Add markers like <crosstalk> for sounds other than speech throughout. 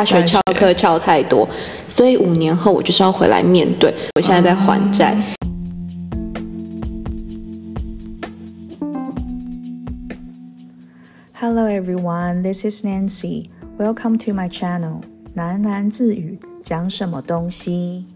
大学翘课翘太多，所以五年后我就是要回来面对。我现在在还债。Hello everyone, this is Nancy. Welcome to my channel. 喃喃自语，讲什么东西？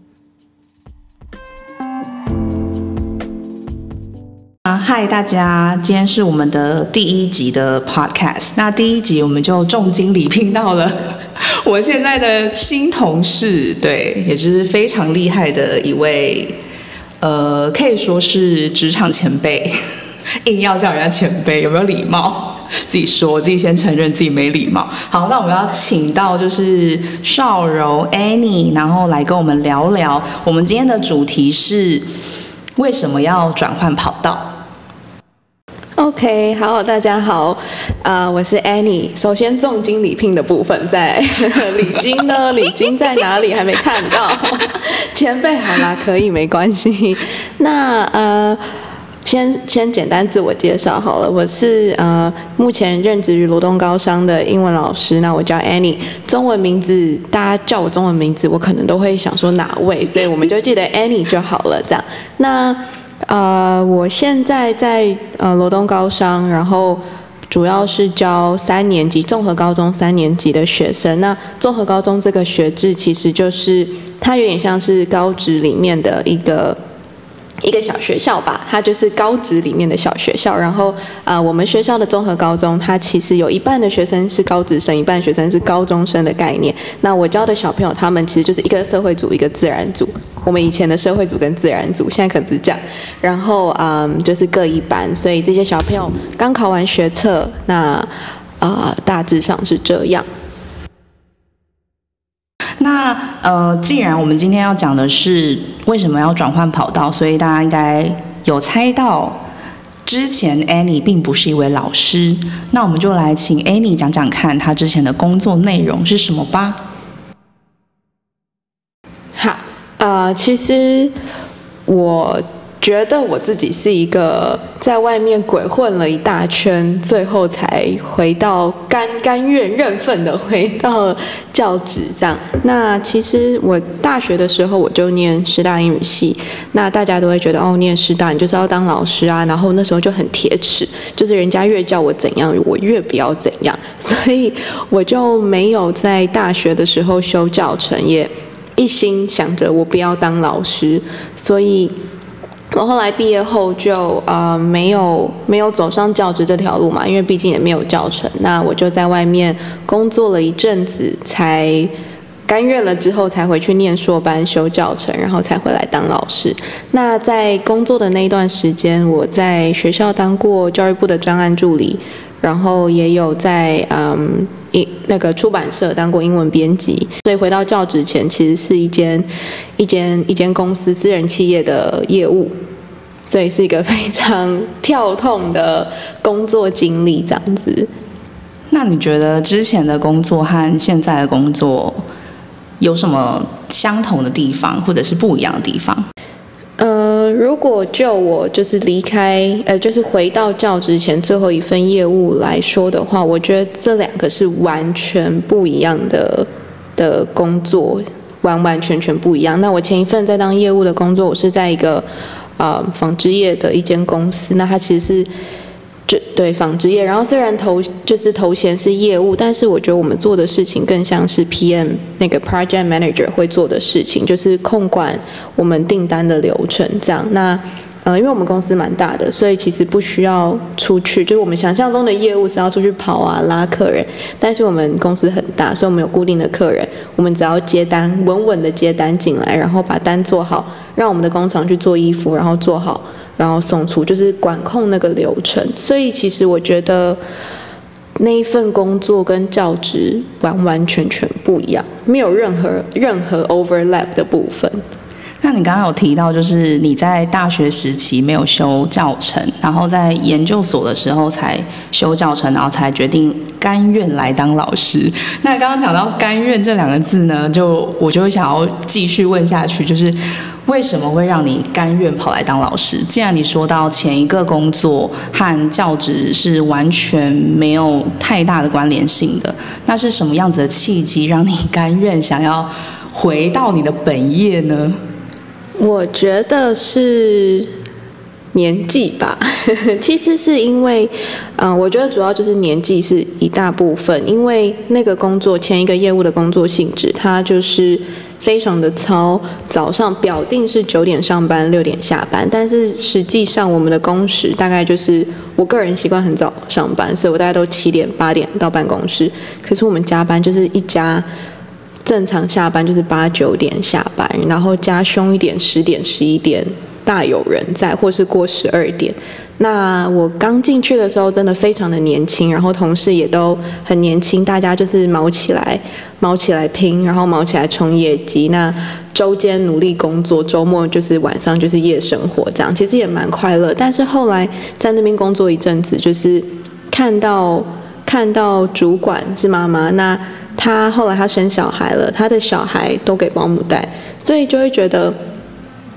啊，嗨，大家，今天是我们的第一集的 podcast。那第一集我们就重金礼聘到了 <laughs> 我现在的新同事，对，也是非常厉害的一位，呃，可以说是职场前辈，<laughs> 硬要叫人家前辈，有没有礼貌？自己说，自己先承认自己没礼貌。好，那我们要请到就是邵柔 Annie，然后来跟我们聊聊。我们今天的主题是为什么要转换跑道？OK，好，大家好，呃，我是 Annie。首先，重金礼聘的部分在礼金呢？礼金在哪里？还没看到。前辈，好啦，可以，没关系。那呃，先先简单自我介绍好了，我是呃目前任职于罗东高商的英文老师。那我叫 Annie，中文名字大家叫我中文名字，我可能都会想说哪位，所以我们就记得 Annie 就好了。这样，那。呃，我现在在呃罗东高商，然后主要是教三年级综合高中三年级的学生。那综合高中这个学制其实就是它有点像是高职里面的一个。一个小学校吧，它就是高职里面的小学校。然后，呃，我们学校的综合高中，它其实有一半的学生是高职生，一半学生是高中生的概念。那我教的小朋友，他们其实就是一个社会组，一个自然组。我们以前的社会组跟自然组，现在可能是这样。然后，嗯，就是各一班，所以这些小朋友刚考完学测，那，呃，大致上是这样。那呃，既然我们今天要讲的是为什么要转换跑道，所以大家应该有猜到，之前 Annie 并不是一位老师。那我们就来请 Annie 讲讲看，她之前的工作内容是什么吧。呃，其实我。觉得我自己是一个在外面鬼混了一大圈，最后才回到甘甘愿认份的回到教职这样。那其实我大学的时候我就念师大英语系，那大家都会觉得哦，念师大你就是要当老师啊。然后那时候就很铁齿，就是人家越叫我怎样，我越不要怎样，所以我就没有在大学的时候修教程，也一心想着我不要当老师，所以。我后来毕业后就呃没有没有走上教职这条路嘛，因为毕竟也没有教程。那我就在外面工作了一阵子，才甘愿了之后才回去念硕班修教程，然后才回来当老师。那在工作的那一段时间，我在学校当过教育部的专案助理。然后也有在嗯一那个出版社当过英文编辑，所以回到教职前，其实是一间一间一间公司私人企业的业务，所以是一个非常跳痛的工作经历这样子。那你觉得之前的工作和现在的工作有什么相同的地方，或者是不一样的地方？如果就我就是离开，呃，就是回到教职前最后一份业务来说的话，我觉得这两个是完全不一样的的工作，完完全全不一样。那我前一份在当业务的工作，我是在一个呃纺织业的一间公司，那它其实是。就对纺织业，然后虽然头就是头衔是业务，但是我觉得我们做的事情更像是 PM 那个 Project Manager 会做的事情，就是控管我们订单的流程这样。那呃，因为我们公司蛮大的，所以其实不需要出去，就是我们想象中的业务是要出去跑啊拉客人，但是我们公司很大，所以我们有固定的客人，我们只要接单，稳稳的接单进来，然后把单做好，让我们的工厂去做衣服，然后做好。然后送出，就是管控那个流程，所以其实我觉得那一份工作跟教职完完全全不一样，没有任何任何 overlap 的部分。那你刚刚有提到，就是你在大学时期没有修教程，然后在研究所的时候才修教程，然后才决定甘愿来当老师。那刚刚讲到“甘愿”这两个字呢，就我就会想要继续问下去，就是为什么会让你甘愿跑来当老师？既然你说到前一个工作和教职是完全没有太大的关联性的，那是什么样子的契机让你甘愿想要回到你的本业呢？我觉得是年纪吧，<laughs> 其实是因为，嗯，我觉得主要就是年纪是一大部分，因为那个工作前一个业务的工作性质，它就是非常的糙，早上表定是九点上班，六点下班，但是实际上我们的工时大概就是我个人习惯很早上班，所以我大概都七点八点到办公室，可是我们加班就是一加。正常下班就是八九点下班，然后加凶一点，十点十一点大有人在，或是过十二点。那我刚进去的时候真的非常的年轻，然后同事也都很年轻，大家就是毛起来，毛起来拼，然后毛起来冲业绩。那周间努力工作，周末就是晚上就是夜生活，这样其实也蛮快乐。但是后来在那边工作一阵子，就是看到看到主管是妈妈，那。他后来他生小孩了，他的小孩都给保姆带，所以就会觉得，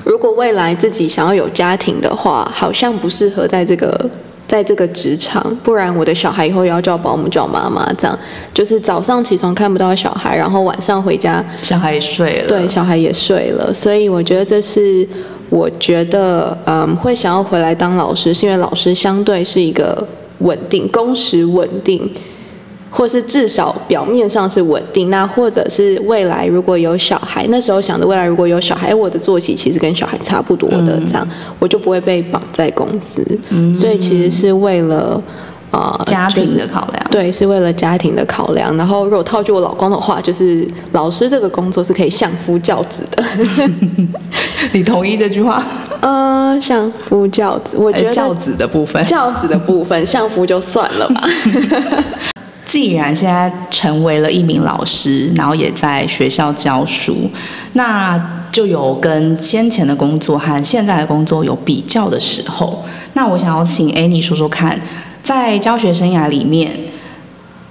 如果未来自己想要有家庭的话，好像不适合在这个在这个职场，不然我的小孩以后也要叫保姆叫妈妈，这样就是早上起床看不到小孩，然后晚上回家小孩也睡了，对，小孩也睡了，所以我觉得这是我觉得嗯会想要回来当老师，是因为老师相对是一个稳定，工时稳定。或是至少表面上是稳定，那或者是未来如果有小孩，那时候想着未来如果有小孩，我的作息其实跟小孩差不多的，这样我就不会被绑在公司。所以其实是为了呃家庭的考量，对，是为了家庭的考量。然后如果套句我老公的话，就是老师这个工作是可以相夫教子的。<laughs> 你同意这句话？呃，相夫教子，我觉得教子的部分，教子的部分，相夫就算了吧。<laughs> 既然现在成为了一名老师，然后也在学校教书，那就有跟先前的工作和现在的工作有比较的时候。那我想要请 Annie 说说看，在教学生涯里面，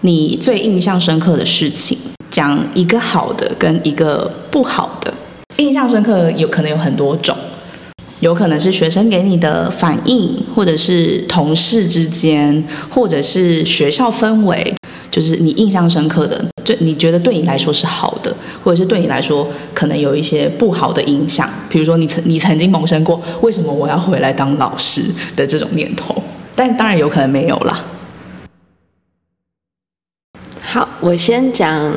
你最印象深刻的事情，讲一个好的跟一个不好的。印象深刻有可能有很多种，有可能是学生给你的反应，或者是同事之间，或者是学校氛围。就是你印象深刻的，对你觉得对你来说是好的，或者是对你来说可能有一些不好的影响。比如说，你曾你曾经萌生过为什么我要回来当老师的这种念头，但当然有可能没有啦。好，我先讲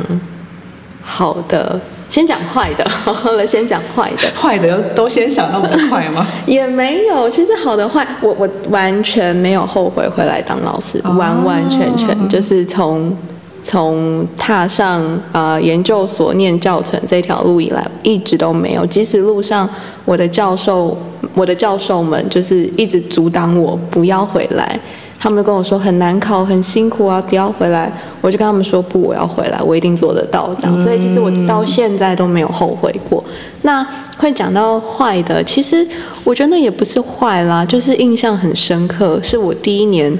好的。先讲坏的，好了，先讲坏的。坏的都先想那么快吗？<laughs> 也没有，其实好的坏，我我完全没有后悔回来当老师，完完全全就是从从踏上啊研究所念教程这条路以来，一直都没有。即使路上我的教授，我的教授们就是一直阻挡我不要回来。他们跟我说很难考，很辛苦啊，不要回来。我就跟他们说不，我要回来，我一定做得到。这样，所以其实我到现在都没有后悔过。那会讲到坏的，其实我觉得那也不是坏啦，就是印象很深刻。是我第一年，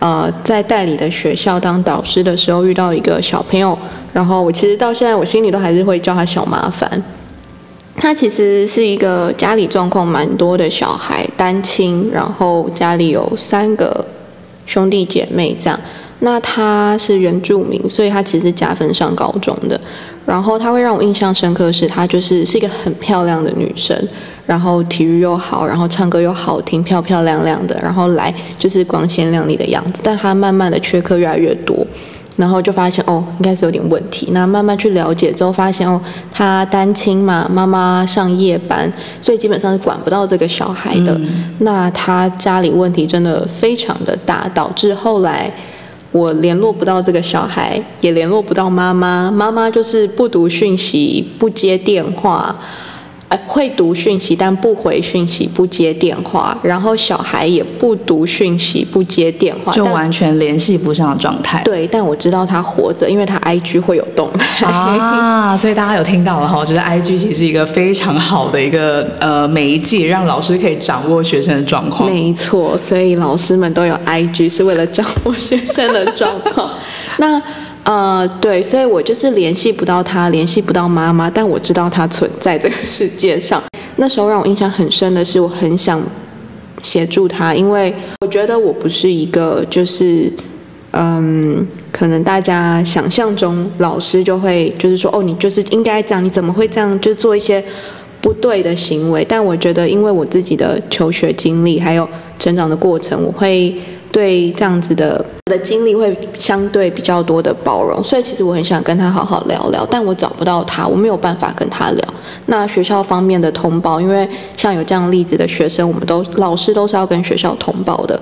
呃，在代理的学校当导师的时候，遇到一个小朋友，然后我其实到现在我心里都还是会叫他小麻烦。他其实是一个家里状况蛮多的小孩，单亲，然后家里有三个。兄弟姐妹这样，那她是原住民，所以她其实加分上高中的。然后她会让我印象深刻，是她就是是一个很漂亮的女生，然后体育又好，然后唱歌又好听，漂漂亮亮的，然后来就是光鲜亮丽的样子。但她慢慢的缺课越来越多。然后就发现哦，应该是有点问题。那慢慢去了解之后，发现哦，他单亲嘛，妈妈上夜班，所以基本上是管不到这个小孩的。那他家里问题真的非常的大，导致后来我联络不到这个小孩，也联络不到妈妈。妈妈就是不读讯息，不接电话。呃，会读讯息，但不回讯息，不接电话，然后小孩也不读讯息，不接电话，就完全联系不上的状态。对，但我知道他活着，因为他 IG 会有动态。啊，<laughs> 所以大家有听到了哈，我觉得 IG 其实是一个非常好的一个呃媒介，让老师可以掌握学生的状况。没错，所以老师们都有 IG 是为了掌握学生的状况。<laughs> 那呃，对，所以我就是联系不到他，联系不到妈妈，但我知道他存在这个世界上。那时候让我印象很深的是，我很想协助他，因为我觉得我不是一个就是。嗯，可能大家想象中老师就会就是说，哦，你就是应该这样，你怎么会这样，就做一些不对的行为？但我觉得，因为我自己的求学经历还有成长的过程，我会对这样子的的经历会相对比较多的包容，所以其实我很想跟他好好聊聊，但我找不到他，我没有办法跟他聊。那学校方面的通报，因为像有这样例子的学生，我们都老师都是要跟学校通报的。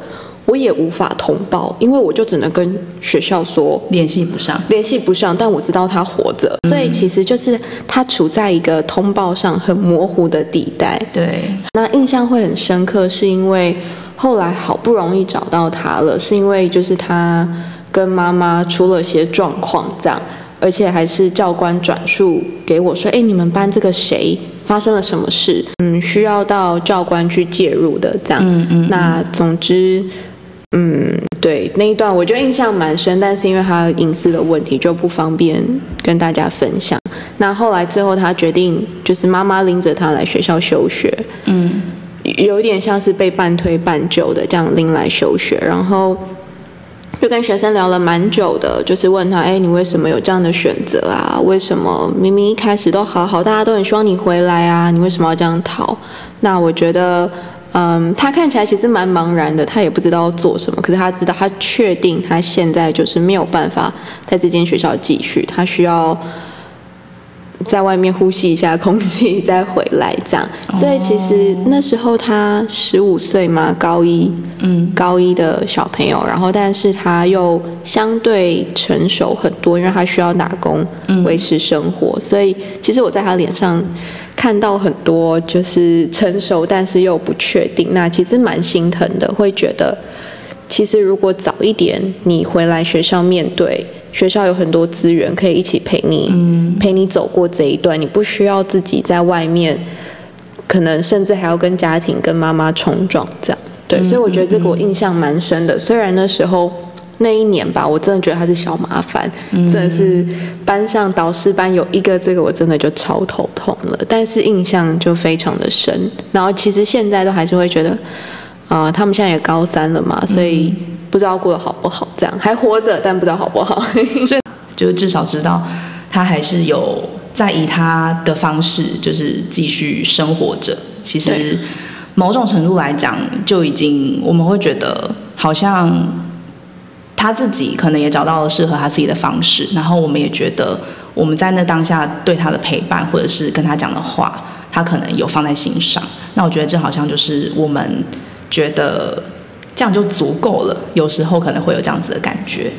我也无法通报，因为我就只能跟学校说联系不上，联系不上，但我知道他活着，所以其实就是他处在一个通报上很模糊的地带。对，那印象会很深刻，是因为后来好不容易找到他了，是因为就是他跟妈妈出了些状况，这样，而且还是教官转述给我说，哎，你们班这个谁？发生了什么事？嗯，需要到教官去介入的，这样。嗯嗯。那总之。嗯，对那一段我觉得印象蛮深，但是因为他隐私的问题就不方便跟大家分享。那后来最后他决定，就是妈妈拎着他来学校休学，嗯，有点像是被半推半就的这样拎来休学，然后就跟学生聊了蛮久的，就是问他，哎，你为什么有这样的选择啊？为什么明明一开始都好好，大家都很希望你回来啊？你为什么要这样逃？那我觉得。嗯，他看起来其实蛮茫然的，他也不知道做什么。可是他知道，他确定他现在就是没有办法在这间学校继续，他需要在外面呼吸一下空气再回来这样。所以其实那时候他十五岁嘛，高一，嗯，高一的小朋友，然后但是他又相对成熟很多，因为他需要打工维持生活。所以其实我在他脸上。看到很多就是成熟，但是又不确定，那其实蛮心疼的。会觉得，其实如果早一点你回来学校面对，学校有很多资源可以一起陪你，陪你走过这一段，你不需要自己在外面，可能甚至还要跟家庭、跟妈妈冲撞这样。对，所以我觉得这个我印象蛮深的。虽然那时候。那一年吧，我真的觉得他是小麻烦，真的是班上导师班有一个这个，我真的就超头痛了。但是印象就非常的深。然后其实现在都还是会觉得，啊，他们现在也高三了嘛，所以不知道过得好不好，这样还活着，但不知道好不好。所 <laughs> 以就至少知道他还是有在以他的方式，就是继续生活着。其实某种程度来讲，就已经我们会觉得好像。他自己可能也找到了适合他自己的方式，然后我们也觉得我们在那当下对他的陪伴，或者是跟他讲的话，他可能有放在心上。那我觉得这好像就是我们觉得这样就足够了。有时候可能会有这样子的感觉。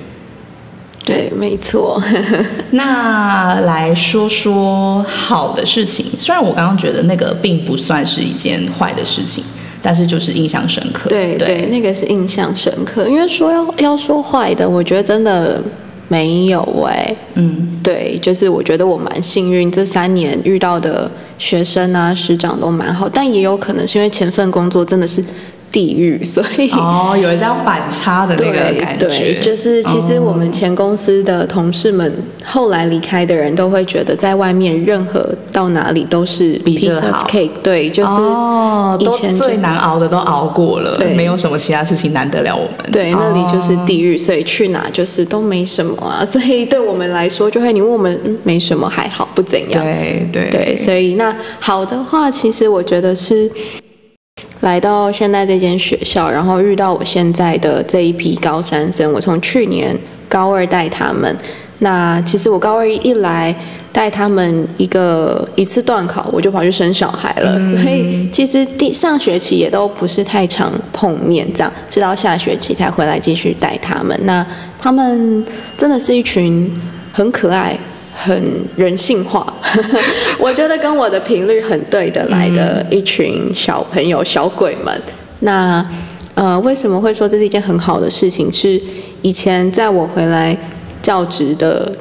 对，没错。<laughs> 那来说说好的事情，虽然我刚刚觉得那个并不算是一件坏的事情。但是就是印象深刻，对对，那个是印象深刻。因为说要要说坏的，我觉得真的没有哎。嗯，对，就是我觉得我蛮幸运，这三年遇到的学生啊、师长都蛮好，但也有可能是因为前份工作真的是。地狱，<laughs> 所以哦，有一张反差的那个感觉，对，就是其实我们前公司的同事们后来离开的人都会觉得，在外面任何到哪里都是比这好，对，就是哦，以前最难熬的都熬过了，对，没有什么其他事情难得了我们，对，那里就是地狱，所以去哪就是都没什么啊，<laughs> 所以对我们来说，就会你问我们没什么还好不怎样，对对。对，所以那好的话，其实我觉得是。来到现在这间学校，然后遇到我现在的这一批高三生，我从去年高二带他们，那其实我高二一来带他们一个一次断考，我就跑去生小孩了，所以其实第上学期也都不是太常碰面，这样直到下学期才回来继续带他们。那他们真的是一群很可爱。很人性化，<laughs> 我觉得跟我的频率很对得来的一群小朋友、小鬼们。那呃，为什么会说这是一件很好的事情？是以前在我回来教职的，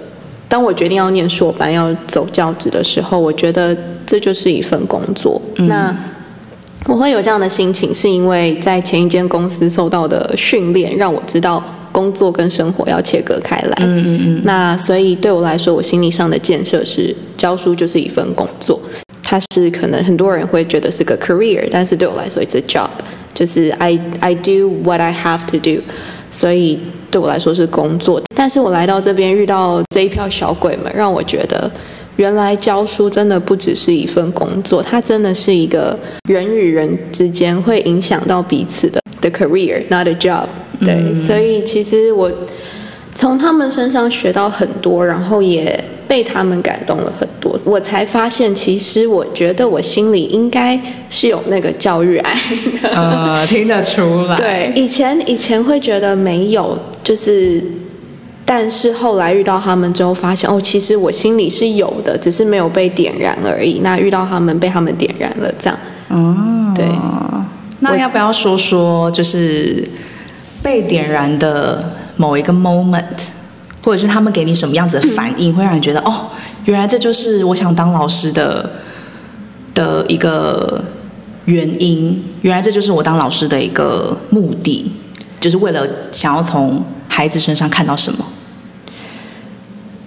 当我决定要念硕班、要走教职的时候，我觉得这就是一份工作。那我会有这样的心情，是因为在前一间公司受到的训练，让我知道工作跟生活要切割开来。嗯嗯嗯。那所以对我来说，我心理上的建设是教书就是一份工作，它是可能很多人会觉得是个 career，但是对我来说，it's a job，就是 I I do what I have to do，所以对我来说是工作。但是我来到这边遇到这一票小鬼们，让我觉得。原来教书真的不只是一份工作，它真的是一个人与人之间会影响到彼此的的 career，not a job。对，所以其实我从他们身上学到很多，然后也被他们感动了很多。我才发现，其实我觉得我心里应该是有那个教育爱的。呃，<laughs> 听得出来。对，以前以前会觉得没有，就是。但是后来遇到他们之后，发现哦，其实我心里是有的，只是没有被点燃而已。那遇到他们，被他们点燃了，这样。哦，对。那要不要说说，就是被点燃的某一个 moment，或者是他们给你什么样子的反应，会让你觉得哦，原来这就是我想当老师的的一个原因。原来这就是我当老师的一个目的，就是为了想要从孩子身上看到什么。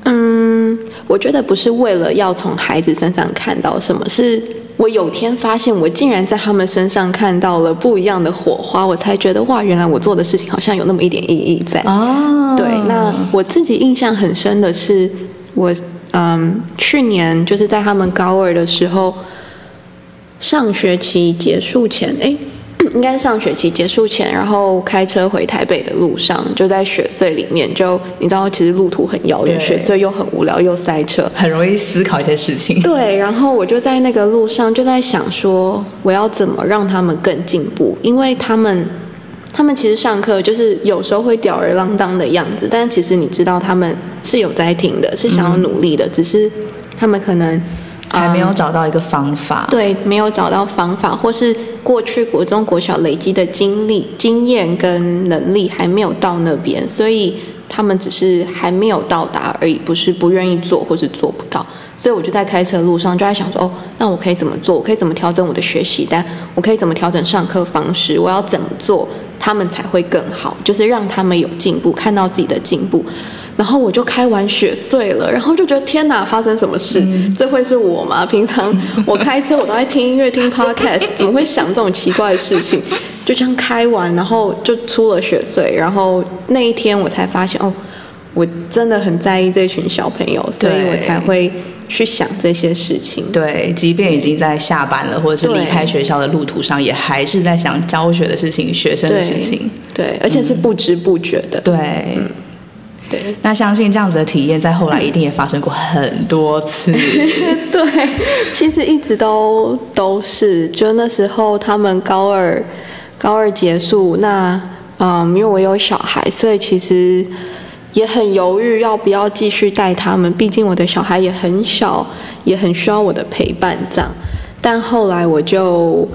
嗯我觉得不是为了要从孩子身上看到什么，是我有天发现我竟然在他们身上看到了不一样的火花，我才觉得哇，原来我做的事情好像有那么一点意义在。哦，对，那我自己印象很深的是，我嗯，去年就是在他们高二的时候，上学期结束前，哎。<clears throat> 应该上学期结束前，然后开车回台北的路上，就在雪隧里面，就你知道，其实路途很遥远，雪隧又很无聊，又塞车，很容易思考一些事情。对，然后我就在那个路上就在想说，我要怎么让他们更进步？因为他们，他们其实上课就是有时候会吊儿郎当的样子，但其实你知道他们是有在听的，是想要努力的，只是他们可能。还没有找到一个方法，对，没有找到方法，或是过去国中、国小累积的经历、经验跟能力还没有到那边，所以他们只是还没有到达而已，不是不愿意做，或是做不到。所以我就在开车路上就在想说，哦，那我可以怎么做？我可以怎么调整我的学习单？我可以怎么调整上课方式？我要怎么做，他们才会更好？就是让他们有进步，看到自己的进步。然后我就开完雪碎了，然后就觉得天哪，发生什么事？这会是我吗？平常我开车我都在听音乐、听 podcast，<laughs> 怎么会想这种奇怪的事情？就这样开完，然后就出了雪碎，然后那一天我才发现，哦，我真的很在意这群小朋友，所以我才会去想这些事情。对，即便已经在下班了，或者是离开学校的路途上，也还是在想教学的事情、学生的事情。对，而且是不知不觉的。对。对，那相信这样子的体验在后来一定也发生过很多次。<laughs> 对，其实一直都都是，就那时候他们高二，高二结束，那嗯，因为我有小孩，所以其实也很犹豫要不要继续带他们，毕竟我的小孩也很小，也很需要我的陪伴这样。但后来我就。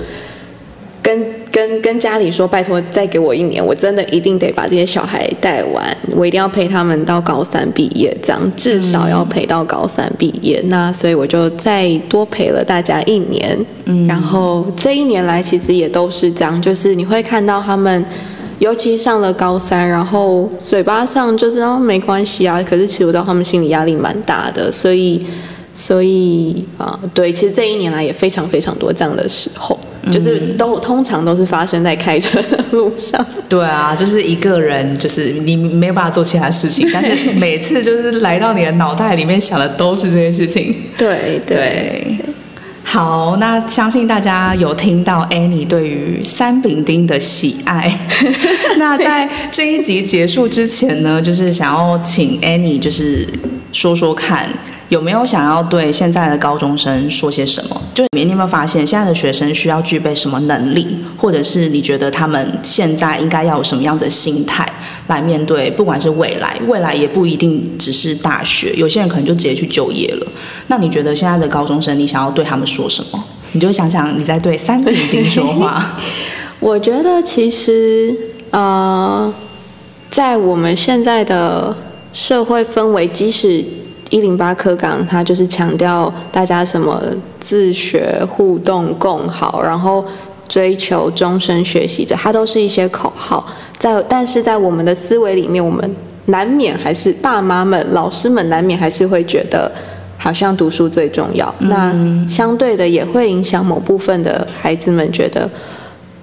跟跟跟家里说，拜托再给我一年，我真的一定得把这些小孩带完，我一定要陪他们到高三毕业，这样至少要陪到高三毕业。那所以我就再多陪了大家一年，然后这一年来其实也都是这样，就是你会看到他们，尤其上了高三，然后嘴巴上就知道没关系啊，可是其实我知道他们心理压力蛮大的，所以所以啊，对，其实这一年来也非常非常多这样的时候。就是都通常都是发生在开车的路上。<laughs> 对啊，就是一个人，就是你没有办法做其他事情，<laughs> 但是每次就是来到你的脑袋里面想的都是这些事情。对对。好，那相信大家有听到 Annie 对于三饼丁的喜爱。<laughs> 那在这一集结束之前呢，就是想要请 Annie 就是说说看。有没有想要对现在的高中生说些什么？就你有没有发现现在的学生需要具备什么能力，或者是你觉得他们现在应该要有什么样子的心态来面对，不管是未来，未来也不一定只是大学，有些人可能就直接去就业了。那你觉得现在的高中生，你想要对他们说什么？你就想想你在对三丙丁说话。<laughs> 我觉得其实呃，在我们现在的社会氛围，即使一零八课纲，它就是强调大家什么自学、互动、共好，然后追求终身学习者，它都是一些口号。在但是在我们的思维里面，我们难免还是爸妈们、老师们难免还是会觉得。好像读书最重要，那相对的也会影响某部分的孩子们觉得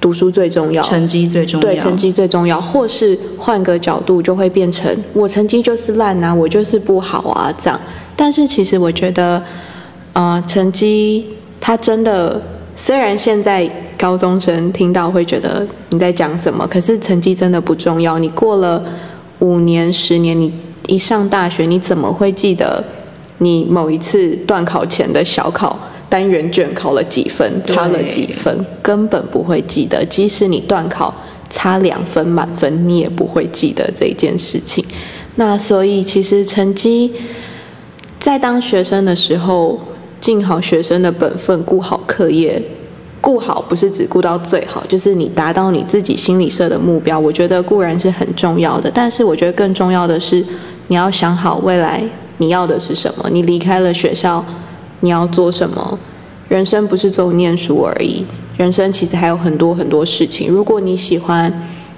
读书最重要，成绩最重要，对，成绩最重要，或是换个角度就会变成我成绩就是烂啊，我就是不好啊这样。但是其实我觉得，呃，成绩它真的虽然现在高中生听到会觉得你在讲什么，可是成绩真的不重要。你过了五年、十年，你一上大学，你怎么会记得？你某一次段考前的小考单元卷考了几分，差了几分，根本不会记得。即使你断考差两分满分，你也不会记得这件事情。那所以其实成绩在当学生的时候，尽好学生的本分，顾好课业，顾好不是只顾到最好，就是你达到你自己心里设的目标。我觉得固然是很重要的，但是我觉得更重要的是你要想好未来。你要的是什么？你离开了学校，你要做什么？人生不是只有念书而已，人生其实还有很多很多事情。如果你喜欢，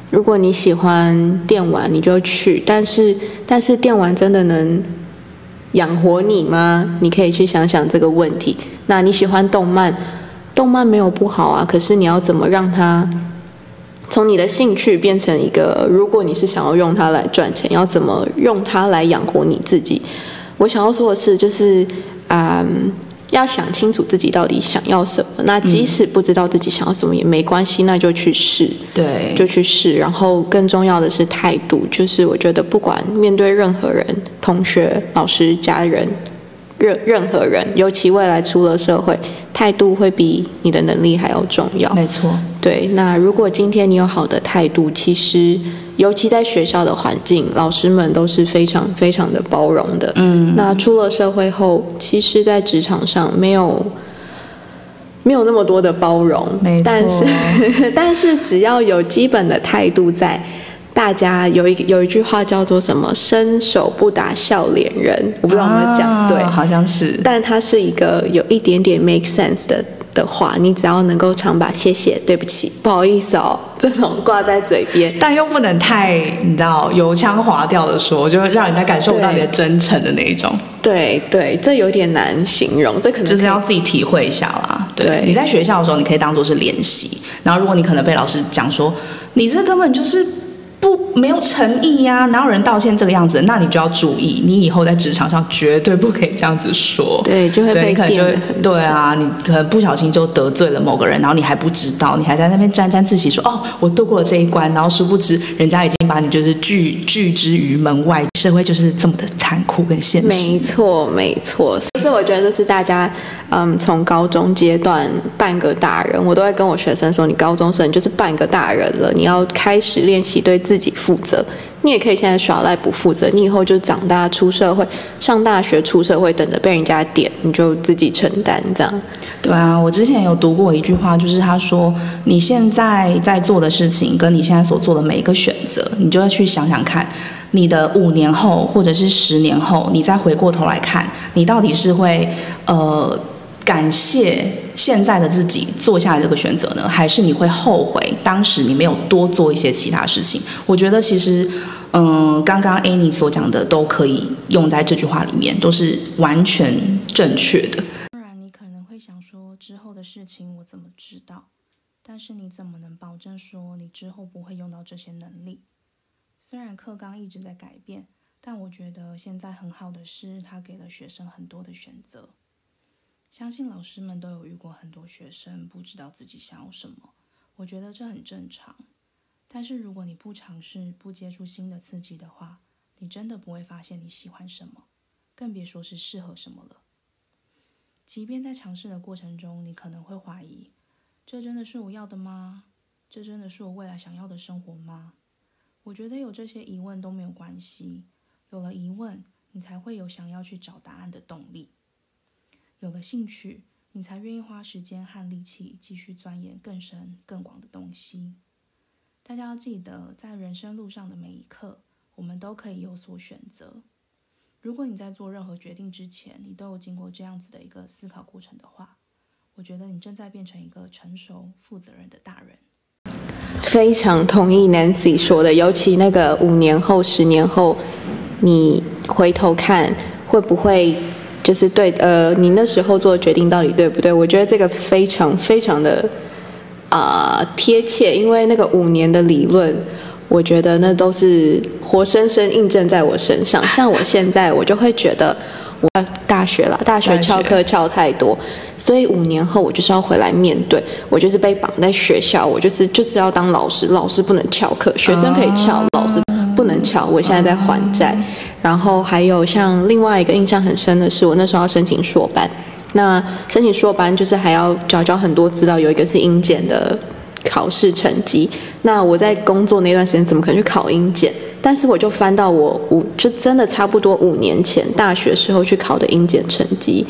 如果你喜欢电玩，你就去。但是，但是电玩真的能养活你吗？你可以去想想这个问题。那你喜欢动漫，动漫没有不好啊，可是你要怎么让它？从你的兴趣变成一个，如果你是想要用它来赚钱，要怎么用它来养活你自己？我想要说的是，就是嗯，要想清楚自己到底想要什么。那即使不知道自己想要什么也没关系，那就去试，对，就去试。然后更重要的是态度，就是我觉得不管面对任何人，同学、老师、家人。任任何人，尤其未来出了社会，态度会比你的能力还要重要。没错，对。那如果今天你有好的态度，其实尤其在学校的环境，老师们都是非常非常的包容的。嗯。那出了社会后，其实，在职场上没有没有那么多的包容。没错。但是 <laughs> 但是只要有基本的态度在。大家有一有一句话叫做什么“伸手不打笑脸人”，我不知道有没有讲对，好像是。但它是一个有一点点 make sense 的的话，你只要能够常把“谢谢”“对不起”“不好意思哦”这种挂在嘴边，但又不能太你知道油腔滑调的说，就让人家感受不到你的真诚的那一种。对对，这有点难形容，这可能就是要自己体会一下啦。对，你在学校的时候，你可以当做是练习。然后，如果你可能被老师讲说，你这根本就是。不没有诚意呀，哪有人道歉这个样子？那你就要注意，你以后在职场上绝对不可以这样子说。对，就会被会对啊，你可能不小心就得罪了某个人，然后你还不知道，你还在那边沾沾自喜说哦，我度过了这一关，然后殊不知人家已经把你就是拒拒之于门外。社会就是这么的残酷跟现实。没错，没错。所以我觉得这是大家，嗯，从高中阶段半个大人，我都会跟我学生说，你高中生就是半个大人了，你要开始练习对自自己负责。你也可以现在耍赖不负责，你以后就长大出社会，上大学出社会，等着被人家点，你就自己承担这样。对啊，我之前有读过一句话，就是他说，你现在在做的事情，跟你现在所做的每一个选择，你就要去想想看，你的五年后或者是十年后，你再回过头来看，你到底是会呃。感谢现在的自己做下来这个选择呢，还是你会后悔当时你没有多做一些其他事情？我觉得其实，嗯，刚刚 Annie 所讲的都可以用在这句话里面，都是完全正确的。当然，你可能会想说，之后的事情我怎么知道？但是你怎么能保证说你之后不会用到这些能力？虽然课纲一直在改变，但我觉得现在很好的是，他给了学生很多的选择。相信老师们都有遇过很多学生不知道自己想要什么，我觉得这很正常。但是如果你不尝试、不接触新的刺激的话，你真的不会发现你喜欢什么。更别说是适合什么了。即便在尝试的过程中，你可能会怀疑：这真的是我要的吗？这真的是我未来想要的生活吗？我觉得有这些疑问都没有关系。有了疑问，你才会有想要去找答案的动力。有了兴趣，你才愿意花时间和力气继续钻研更深更广的东西。大家要记得，在人生路上的每一刻，我们都可以有所选择。如果你在做任何决定之前，你都有经过这样子的一个思考过程的话，我觉得你正在变成一个成熟、负责任的大人。非常同意 Nancy 说的，尤其那个五年后、十年后，你回头看会不会就是对呃，你那时候做的决定到底对不对？我觉得这个非常非常的啊贴切，因为那个五年的理论，我觉得那都是活生生印证在我身上。<laughs> 像我现在，我就会觉得。我大学了，大学翘课翘太多，所以五年后我就是要回来面对，我就是被绑在学校，我就是就是要当老师，老师不能翘课，学生可以翘，老师不能翘。我现在在还债，然后还有像另外一个印象很深的是，我那时候要申请硕班，那申请硕班就是还要找找很多资料，有一个是英检的考试成绩，那我在工作那段时间怎么可能去考英检？但是我就翻到我五，就真的差不多五年前大学时候去考的英检成绩，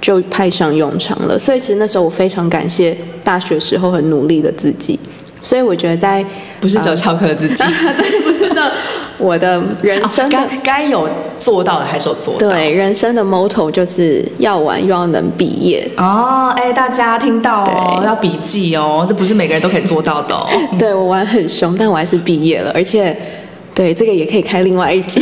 就派上用场了。所以其实那时候我非常感谢大学时候很努力的自己。所以我觉得在不是走翘课的自己，对，不是的，我的人生该该有做到的还是有做到。对，人生的 motto 就是要玩又要能毕业。哦，哎，大家听到哦，要笔记哦，这不是每个人都可以做到的哦。对我玩很凶，但我还是毕业了，而且。对，这个也可以开另外一集，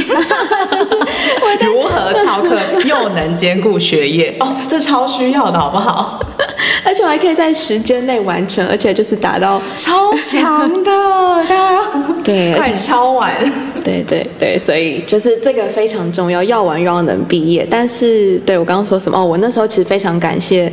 就是如何翘课又能兼顾学业哦，这超需要的，好不好？<laughs> 而且我还可以在时间内完成，而且就是达到超强的，<laughs> 大家对，快敲完，对对对，所以就是这个非常重要，要完又要能毕业。但是，对我刚刚说什么？哦，我那时候其实非常感谢。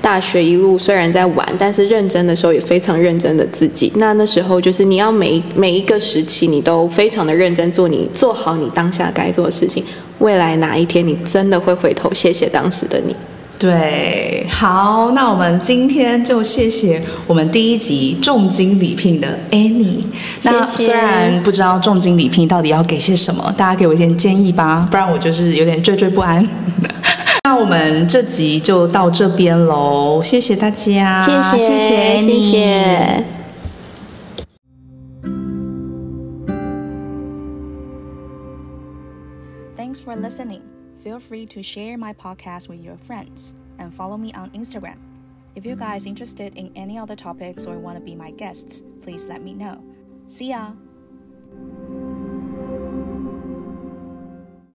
大学一路虽然在玩，但是认真的时候也非常认真的自己。那那时候就是你要每每一个时期，你都非常的认真做你做好你当下该做的事情。未来哪一天你真的会回头谢谢当时的你。对，好，那我们今天就谢谢我们第一集重金礼聘的 Annie。那虽然不知道重金礼聘到底要给些什么，大家给我一点建议吧，不然我就是有点惴惴不安。<laughs> 那我们这集就到这边喽，谢谢大家，谢谢谢谢谢谢。Listening. Feel free to share my podcast with your friends and follow me on Instagram. If you guys interested in any other topics or want to be my guests, please let me know. See ya.